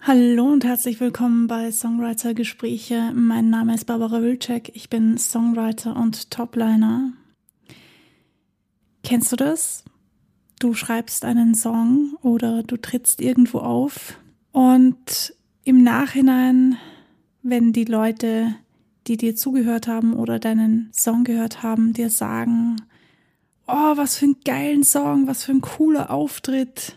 Hallo und herzlich willkommen bei Songwriter Gespräche. Mein Name ist Barbara Wilczek. Ich bin Songwriter und Topliner. Kennst du das? Du schreibst einen Song oder du trittst irgendwo auf und im Nachhinein, wenn die Leute, die dir zugehört haben oder deinen Song gehört haben, dir sagen, oh, was für einen geilen Song, was für ein cooler Auftritt,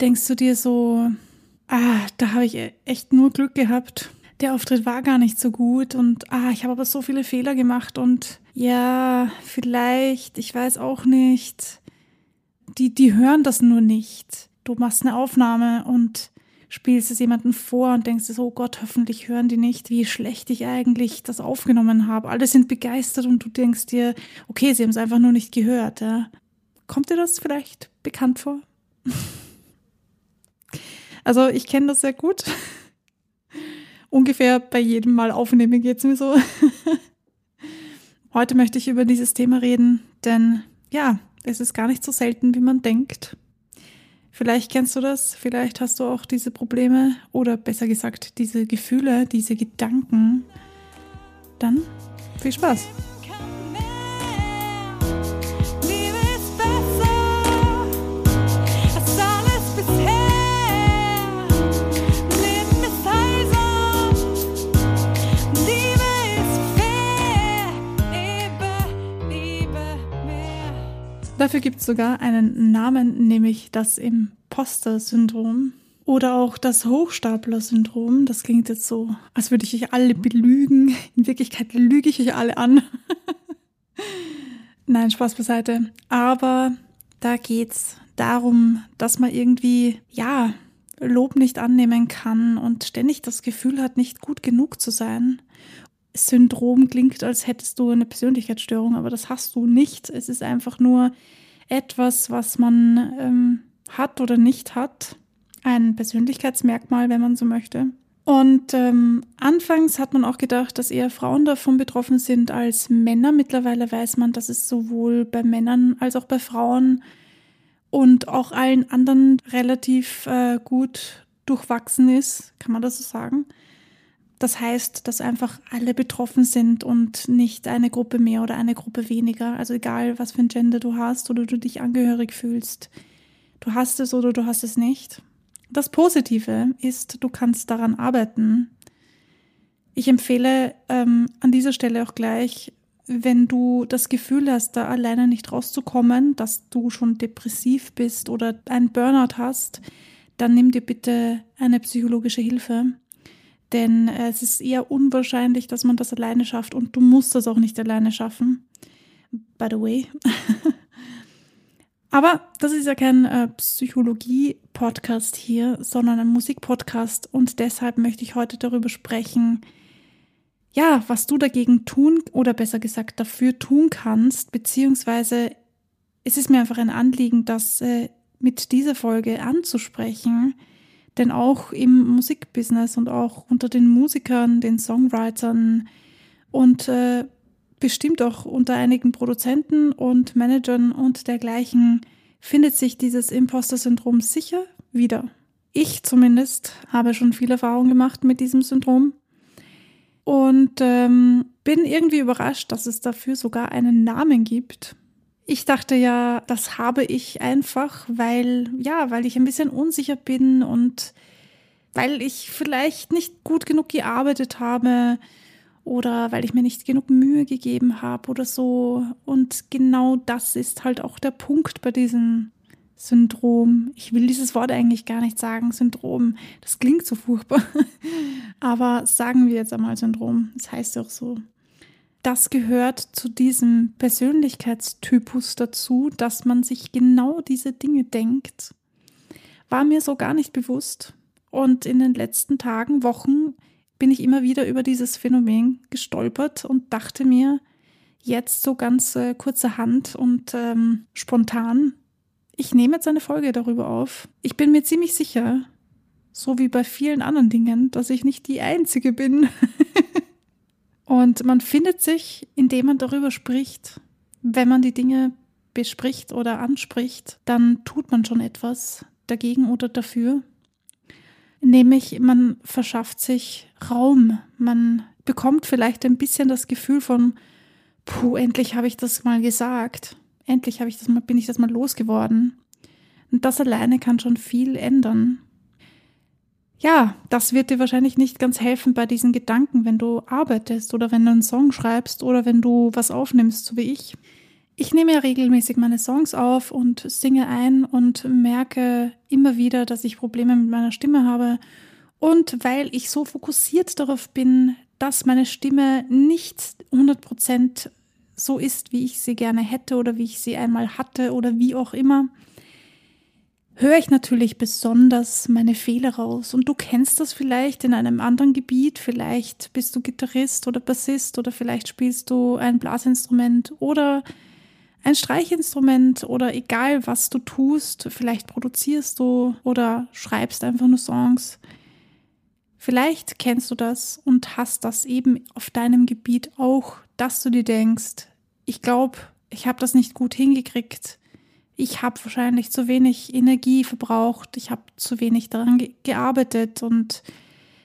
denkst du dir so, habe ich e-, echt nur Glück gehabt. Der Auftritt war gar nicht so gut und ah, ich habe aber so viele Fehler gemacht und ja, vielleicht, ich weiß auch nicht. Die, die hören das nur nicht. Du machst eine Aufnahme und spielst es jemandem vor und denkst so, oh Gott, hoffentlich hören die nicht, wie schlecht ich eigentlich das aufgenommen habe. Alle sind begeistert und du denkst dir, okay, sie haben es einfach nur nicht gehört. Ja. Kommt dir das vielleicht bekannt vor? Also ich kenne das sehr gut. Ungefähr bei jedem Mal aufnehmen geht es mir so. Heute möchte ich über dieses Thema reden, denn ja, es ist gar nicht so selten, wie man denkt. Vielleicht kennst du das, vielleicht hast du auch diese Probleme oder besser gesagt diese Gefühle, diese Gedanken. Dann viel Spaß. Dafür gibt es sogar einen Namen, nämlich das Imposter-Syndrom oder auch das Hochstapler-Syndrom. Das klingt jetzt so, als würde ich euch alle belügen. In Wirklichkeit lüge ich euch alle an. Nein, Spaß beiseite. Aber da geht's darum, dass man irgendwie, ja, Lob nicht annehmen kann und ständig das Gefühl hat, nicht gut genug zu sein Syndrom klingt, als hättest du eine Persönlichkeitsstörung, aber das hast du nicht. Es ist einfach nur etwas, was man ähm, hat oder nicht hat. Ein Persönlichkeitsmerkmal, wenn man so möchte. Und ähm, anfangs hat man auch gedacht, dass eher Frauen davon betroffen sind als Männer. Mittlerweile weiß man, dass es sowohl bei Männern als auch bei Frauen und auch allen anderen relativ äh, gut durchwachsen ist, kann man das so sagen. Das heißt, dass einfach alle betroffen sind und nicht eine Gruppe mehr oder eine Gruppe weniger. Also egal, was für ein Gender du hast oder du dich angehörig fühlst. Du hast es oder du hast es nicht. Das Positive ist, du kannst daran arbeiten. Ich empfehle ähm, an dieser Stelle auch gleich, wenn du das Gefühl hast, da alleine nicht rauszukommen, dass du schon depressiv bist oder einen Burnout hast, dann nimm dir bitte eine psychologische Hilfe. Denn äh, es ist eher unwahrscheinlich, dass man das alleine schafft und du musst das auch nicht alleine schaffen. By the way. Aber das ist ja kein äh, Psychologie-Podcast hier, sondern ein Musik-Podcast und deshalb möchte ich heute darüber sprechen, ja, was du dagegen tun oder besser gesagt dafür tun kannst, beziehungsweise es ist mir einfach ein Anliegen, das äh, mit dieser Folge anzusprechen, denn auch im Musikbusiness und auch unter den Musikern, den Songwritern und äh, bestimmt auch unter einigen Produzenten und Managern und dergleichen findet sich dieses Imposter-Syndrom sicher wieder. Ich zumindest habe schon viel Erfahrung gemacht mit diesem Syndrom und ähm, bin irgendwie überrascht, dass es dafür sogar einen Namen gibt. Ich dachte ja, das habe ich einfach, weil, ja, weil ich ein bisschen unsicher bin und weil ich vielleicht nicht gut genug gearbeitet habe oder weil ich mir nicht genug Mühe gegeben habe oder so. Und genau das ist halt auch der Punkt bei diesem Syndrom. Ich will dieses Wort eigentlich gar nicht sagen, Syndrom. Das klingt so furchtbar. Aber sagen wir jetzt einmal Syndrom. Das heißt auch so das gehört zu diesem Persönlichkeitstypus dazu, dass man sich genau diese Dinge denkt. War mir so gar nicht bewusst. Und in den letzten Tagen, Wochen bin ich immer wieder über dieses Phänomen gestolpert und dachte mir, jetzt so ganz äh, kurzerhand und ähm, spontan, ich nehme jetzt eine Folge darüber auf. Ich bin mir ziemlich sicher, so wie bei vielen anderen Dingen, dass ich nicht die Einzige bin, Und man findet sich, indem man darüber spricht. Wenn man die Dinge bespricht oder anspricht, dann tut man schon etwas dagegen oder dafür. Nämlich man verschafft sich Raum, man bekommt vielleicht ein bisschen das Gefühl von, puh, endlich habe ich das mal gesagt, endlich habe ich das mal, bin ich das mal losgeworden. Und das alleine kann schon viel ändern. Ja, das wird dir wahrscheinlich nicht ganz helfen bei diesen Gedanken, wenn du arbeitest oder wenn du einen Song schreibst oder wenn du was aufnimmst, so wie ich. Ich nehme ja regelmäßig meine Songs auf und singe ein und merke immer wieder, dass ich Probleme mit meiner Stimme habe. Und weil ich so fokussiert darauf bin, dass meine Stimme nicht 100% so ist, wie ich sie gerne hätte oder wie ich sie einmal hatte oder wie auch immer, höre ich natürlich besonders meine Fehler raus. Und du kennst das vielleicht in einem anderen Gebiet. Vielleicht bist du Gitarrist oder Bassist oder vielleicht spielst du ein Blasinstrument oder ein Streichinstrument oder egal was du tust. Vielleicht produzierst du oder schreibst einfach nur Songs. Vielleicht kennst du das und hast das eben auf deinem Gebiet auch, dass du dir denkst, ich glaube, ich habe das nicht gut hingekriegt ich habe wahrscheinlich zu wenig Energie verbraucht, ich habe zu wenig daran ge gearbeitet und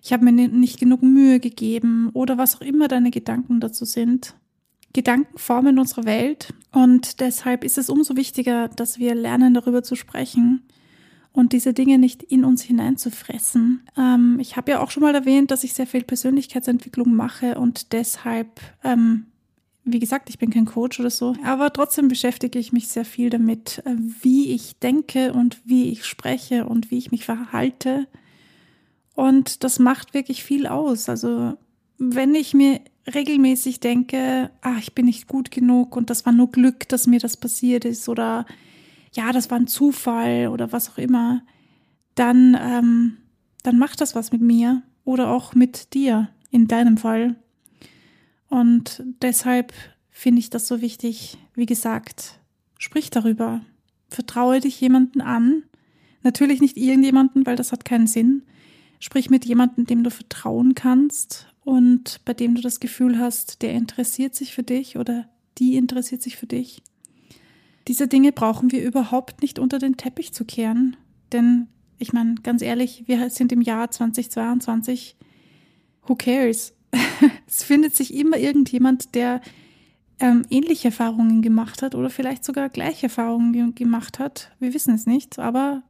ich habe mir nicht genug Mühe gegeben oder was auch immer deine Gedanken dazu sind. Gedanken formen unsere Welt und deshalb ist es umso wichtiger, dass wir lernen, darüber zu sprechen und diese Dinge nicht in uns hineinzufressen. Ähm, ich habe ja auch schon mal erwähnt, dass ich sehr viel Persönlichkeitsentwicklung mache und deshalb ähm, wie gesagt, ich bin kein Coach oder so, aber trotzdem beschäftige ich mich sehr viel damit, äh, wie ich denke und wie ich spreche und wie ich mich verhalte. Und das macht wirklich viel aus. Also wenn ich mir regelmäßig denke, ah, ich bin nicht gut genug und das war nur Glück, dass mir das passiert ist oder ja, das war ein Zufall oder was auch immer, dann, ähm, dann macht das was mit mir oder auch mit dir in deinem Fall. Und deshalb finde ich das so wichtig. Wie gesagt, sprich darüber. Vertraue dich jemanden an. Natürlich nicht irgendjemanden, weil das hat keinen Sinn. Sprich mit jemandem, dem du vertrauen kannst und bei dem du das Gefühl hast, der interessiert sich für dich oder die interessiert sich für dich. Diese Dinge brauchen wir überhaupt nicht unter den Teppich zu kehren, denn ich meine, ganz ehrlich, wir sind im Jahr 2022. Who cares? es findet sich immer irgendjemand, der ähm, ähnliche Erfahrungen gemacht hat oder vielleicht sogar gleiche Erfahrungen gemacht hat. Wir wissen es nicht, aber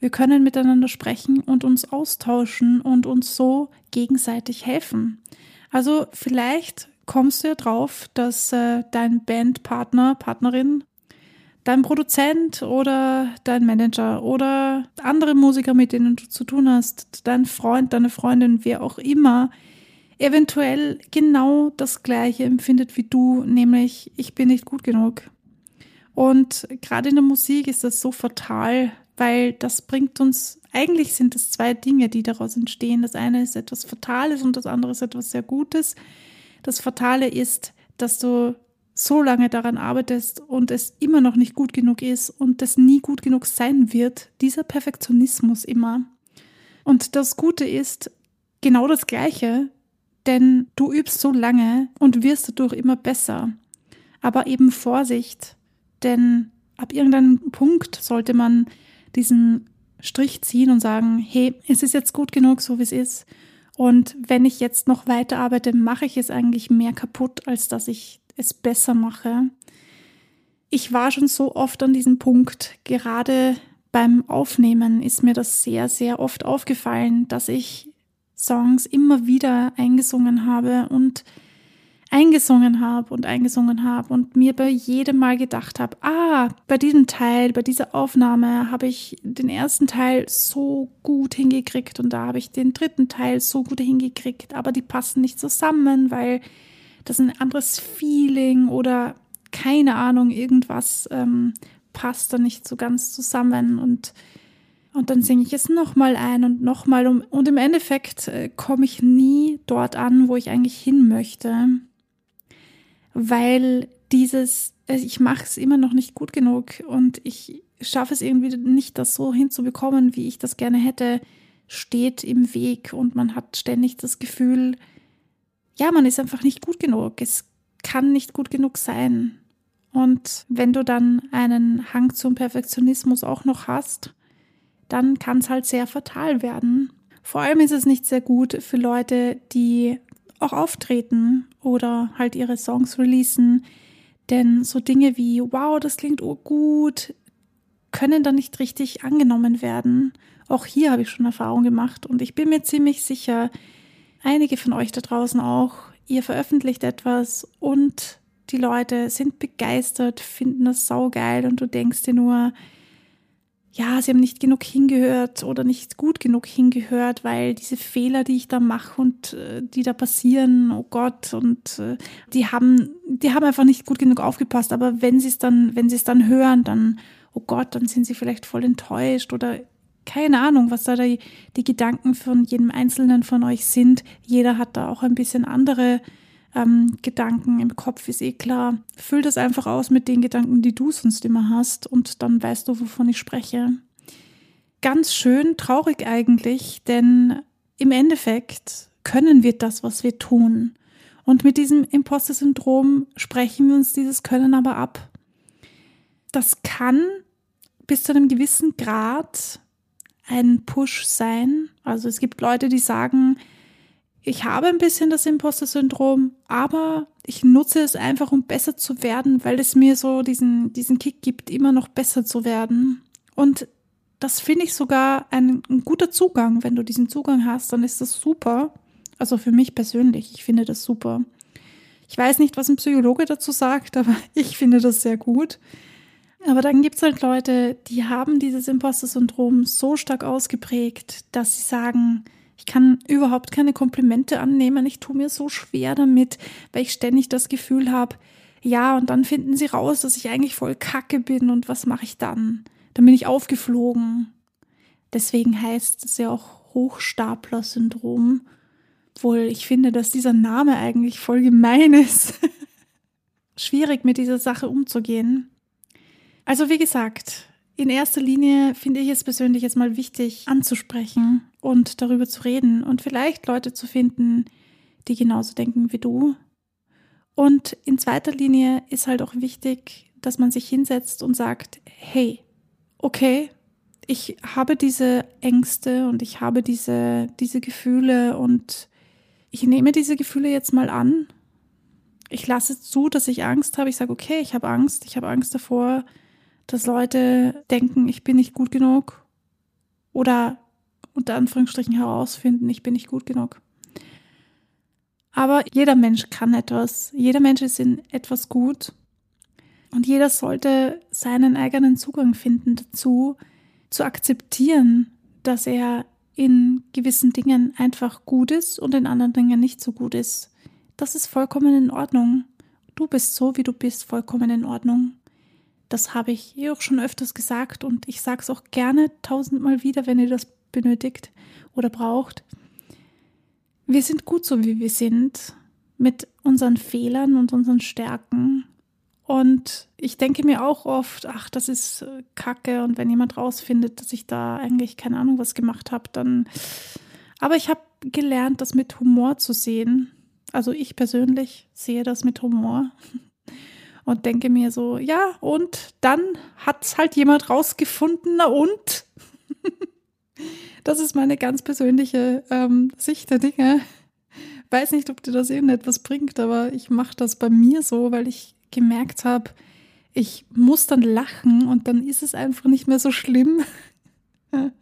wir können miteinander sprechen und uns austauschen und uns so gegenseitig helfen. Also vielleicht kommst du ja drauf, dass äh, dein Bandpartner, Partnerin, dein Produzent oder dein Manager oder andere Musiker, mit denen du zu tun hast, dein Freund, deine Freundin, wer auch immer, eventuell genau das Gleiche empfindet wie du, nämlich ich bin nicht gut genug. Und gerade in der Musik ist das so fatal, weil das bringt uns, eigentlich sind es zwei Dinge, die daraus entstehen. Das eine ist etwas Fatales und das andere ist etwas sehr Gutes. Das Fatale ist, dass du so lange daran arbeitest und es immer noch nicht gut genug ist und es nie gut genug sein wird. Dieser Perfektionismus immer. Und das Gute ist, genau das Gleiche, denn du übst so lange und wirst dadurch immer besser. Aber eben Vorsicht, denn ab irgendeinem Punkt sollte man diesen Strich ziehen und sagen, hey, es ist jetzt gut genug, so wie es ist. Und wenn ich jetzt noch weiter arbeite, mache ich es eigentlich mehr kaputt, als dass ich es besser mache. Ich war schon so oft an diesem Punkt, gerade beim Aufnehmen ist mir das sehr, sehr oft aufgefallen, dass ich Songs immer wieder eingesungen habe und eingesungen habe und eingesungen habe und mir bei jedem Mal gedacht habe, ah, bei diesem Teil, bei dieser Aufnahme habe ich den ersten Teil so gut hingekriegt und da habe ich den dritten Teil so gut hingekriegt, aber die passen nicht zusammen, weil das ein anderes Feeling oder keine Ahnung, irgendwas ähm, passt da nicht so ganz zusammen und und dann singe ich es nochmal ein und nochmal. Und im Endeffekt äh, komme ich nie dort an, wo ich eigentlich hin möchte. Weil dieses, äh, ich mache es immer noch nicht gut genug und ich schaffe es irgendwie nicht, das so hinzubekommen, wie ich das gerne hätte, steht im Weg und man hat ständig das Gefühl, ja, man ist einfach nicht gut genug. Es kann nicht gut genug sein. Und wenn du dann einen Hang zum Perfektionismus auch noch hast, dann kann es halt sehr fatal werden. Vor allem ist es nicht sehr gut für Leute, die auch auftreten oder halt ihre Songs releasen. Denn so Dinge wie, wow, das klingt gut, können dann nicht richtig angenommen werden. Auch hier habe ich schon Erfahrung gemacht und ich bin mir ziemlich sicher, einige von euch da draußen auch, ihr veröffentlicht etwas und die Leute sind begeistert, finden das saugeil und du denkst dir nur, ja, sie haben nicht genug hingehört oder nicht gut genug hingehört, weil diese Fehler, die ich da mache und äh, die da passieren, oh Gott, und äh, die haben, die haben einfach nicht gut genug aufgepasst. Aber wenn sie es dann, wenn sie es dann hören, dann, oh Gott, dann sind sie vielleicht voll enttäuscht oder keine Ahnung, was da die, die Gedanken von jedem Einzelnen von euch sind. Jeder hat da auch ein bisschen andere ähm, Gedanken im Kopf, ist eh klar. Füll das einfach aus mit den Gedanken, die du sonst immer hast und dann weißt du, wovon ich spreche. Ganz schön traurig eigentlich, denn im Endeffekt können wir das, was wir tun. Und mit diesem Imposter-Syndrom sprechen wir uns dieses Können aber ab. Das kann bis zu einem gewissen Grad ein Push sein. Also es gibt Leute, die sagen, ich habe ein bisschen das Imposter-Syndrom, aber ich nutze es einfach, um besser zu werden, weil es mir so diesen, diesen Kick gibt, immer noch besser zu werden. Und das finde ich sogar ein, ein, guter Zugang. Wenn du diesen Zugang hast, dann ist das super. Also für mich persönlich, ich finde das super. Ich weiß nicht, was ein Psychologe dazu sagt, aber ich finde das sehr gut. Aber dann gibt es halt Leute, die haben dieses Imposter-Syndrom so stark ausgeprägt, dass sie sagen, ich kann überhaupt keine Komplimente annehmen. Ich tue mir so schwer damit, weil ich ständig das Gefühl habe, ja, und dann finden sie raus, dass ich eigentlich voll kacke bin und was mache ich dann? Dann bin ich aufgeflogen. Deswegen heißt es ja auch Hochstapler-Syndrom. Obwohl ich finde, dass dieser Name eigentlich voll gemein ist. Schwierig mit dieser Sache umzugehen. Also wie gesagt, in erster Linie finde ich es persönlich jetzt mal wichtig anzusprechen und darüber zu reden und vielleicht Leute zu finden, die genauso denken wie du. Und in zweiter Linie ist halt auch wichtig, dass man sich hinsetzt und sagt, hey, okay, ich habe diese Ängste und ich habe diese, diese Gefühle und ich nehme diese Gefühle jetzt mal an. Ich lasse zu, dass ich Angst habe. Ich sage, okay, ich habe Angst. Ich habe Angst davor, dass Leute denken, ich bin nicht gut genug oder unter Anführungsstrichen herausfinden, ich bin nicht gut genug. Aber jeder Mensch kann etwas, jeder Mensch ist in etwas gut und jeder sollte seinen eigenen Zugang finden dazu, zu akzeptieren, dass er in gewissen Dingen einfach gut ist und in anderen Dingen nicht so gut ist. Das ist vollkommen in Ordnung. Du bist so, wie du bist, vollkommen in Ordnung. Das habe ich eh auch schon öfters gesagt und ich sage es auch gerne tausendmal wieder, wenn ihr das benötigt oder braucht. Wir sind gut so, wie wir sind, mit unseren Fehlern und unseren Stärken. Und ich denke mir auch oft, ach, das ist äh, Kacke. Und wenn jemand rausfindet, dass ich da eigentlich keine Ahnung was gemacht habe, dann. Aber ich habe gelernt, das mit Humor zu sehen. Also ich persönlich sehe das mit Humor und denke mir so, ja, und dann hat es halt jemand rausgefunden, na und? Das ist meine ganz persönliche ähm, Sicht der Dinge. Weiß nicht, ob dir das irgendetwas bringt, aber ich mache das bei mir so, weil ich gemerkt habe, ich muss dann lachen und dann ist es einfach nicht mehr so schlimm.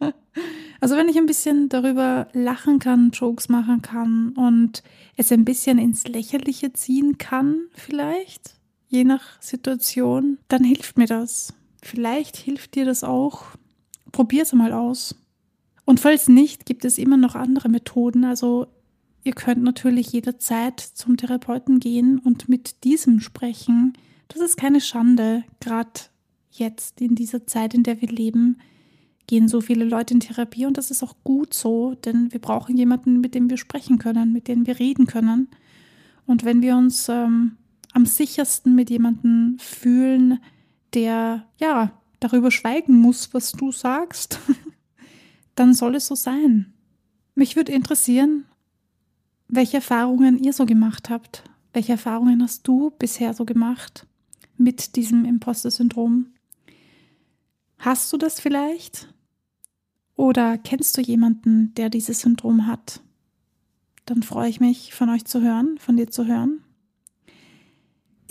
Also wenn ich ein bisschen darüber lachen kann, Jokes machen kann und es ein bisschen ins Lächerliche ziehen kann, vielleicht, je nach Situation, dann hilft mir das. Vielleicht hilft dir das auch. Probier es mal aus. Und falls nicht, gibt es immer noch andere Methoden. Also ihr könnt natürlich jederzeit zum Therapeuten gehen und mit diesem sprechen. Das ist keine Schande. Gerade jetzt in dieser Zeit, in der wir leben, gehen so viele Leute in Therapie und das ist auch gut so, denn wir brauchen jemanden, mit dem wir sprechen können, mit dem wir reden können. Und wenn wir uns ähm, am sichersten mit jemandem fühlen, der ja darüber schweigen muss, was du sagst, dann soll es so sein. Mich würde interessieren, welche Erfahrungen ihr so gemacht habt. Welche Erfahrungen hast du bisher so gemacht mit diesem Imposter-Syndrom? Hast du das vielleicht? Oder kennst du jemanden, der dieses Syndrom hat? Dann freue ich mich, von euch zu hören, von dir zu hören.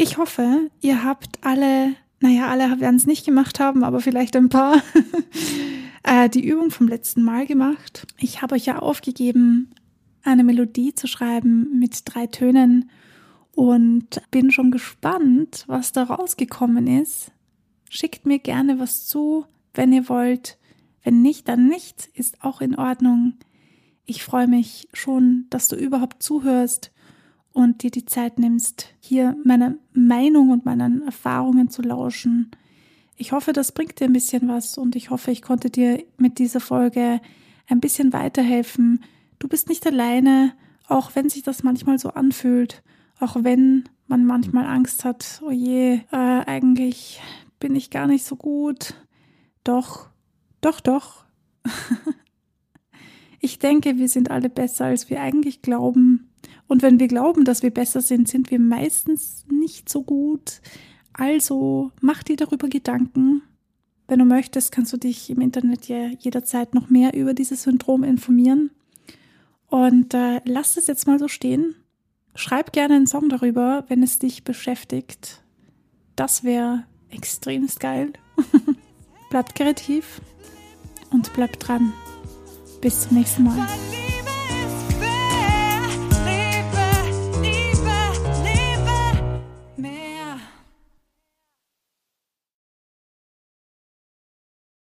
Ich hoffe, ihr habt alle, naja, alle werden es nicht gemacht haben, aber vielleicht ein paar, äh, die Übung vom letzten Mal gemacht. Ich habe euch ja aufgegeben, eine Melodie zu schreiben mit drei Tönen und bin schon gespannt, was da rausgekommen ist. Schickt mir gerne was zu, wenn ihr wollt. Wenn nicht, dann nicht, ist auch in Ordnung. Ich freue mich schon, dass du überhaupt zuhörst und dir die Zeit nimmst, hier meiner Meinung und meinen Erfahrungen zu lauschen. Ich hoffe, das bringt dir ein bisschen was und ich hoffe, ich konnte dir mit dieser Folge ein bisschen weiterhelfen. Du bist nicht alleine, auch wenn sich das manchmal so anfühlt, auch wenn man manchmal Angst hat, oh je, äh, eigentlich bin ich gar nicht so gut. Doch, doch, doch. ich denke, wir sind alle besser, als wir eigentlich glauben. Und wenn wir glauben, dass wir besser sind, sind wir meistens nicht so gut. Also mach dir darüber Gedanken. Wenn du möchtest, kannst du dich im Internet ja jederzeit noch mehr über dieses Syndrom informieren. Und äh, lass es jetzt mal so stehen. Schreib gerne einen Song darüber, wenn es dich beschäftigt. Das wäre extremst geil. bleibt kreativ und bleibt dran. Bis zum nächsten Mal.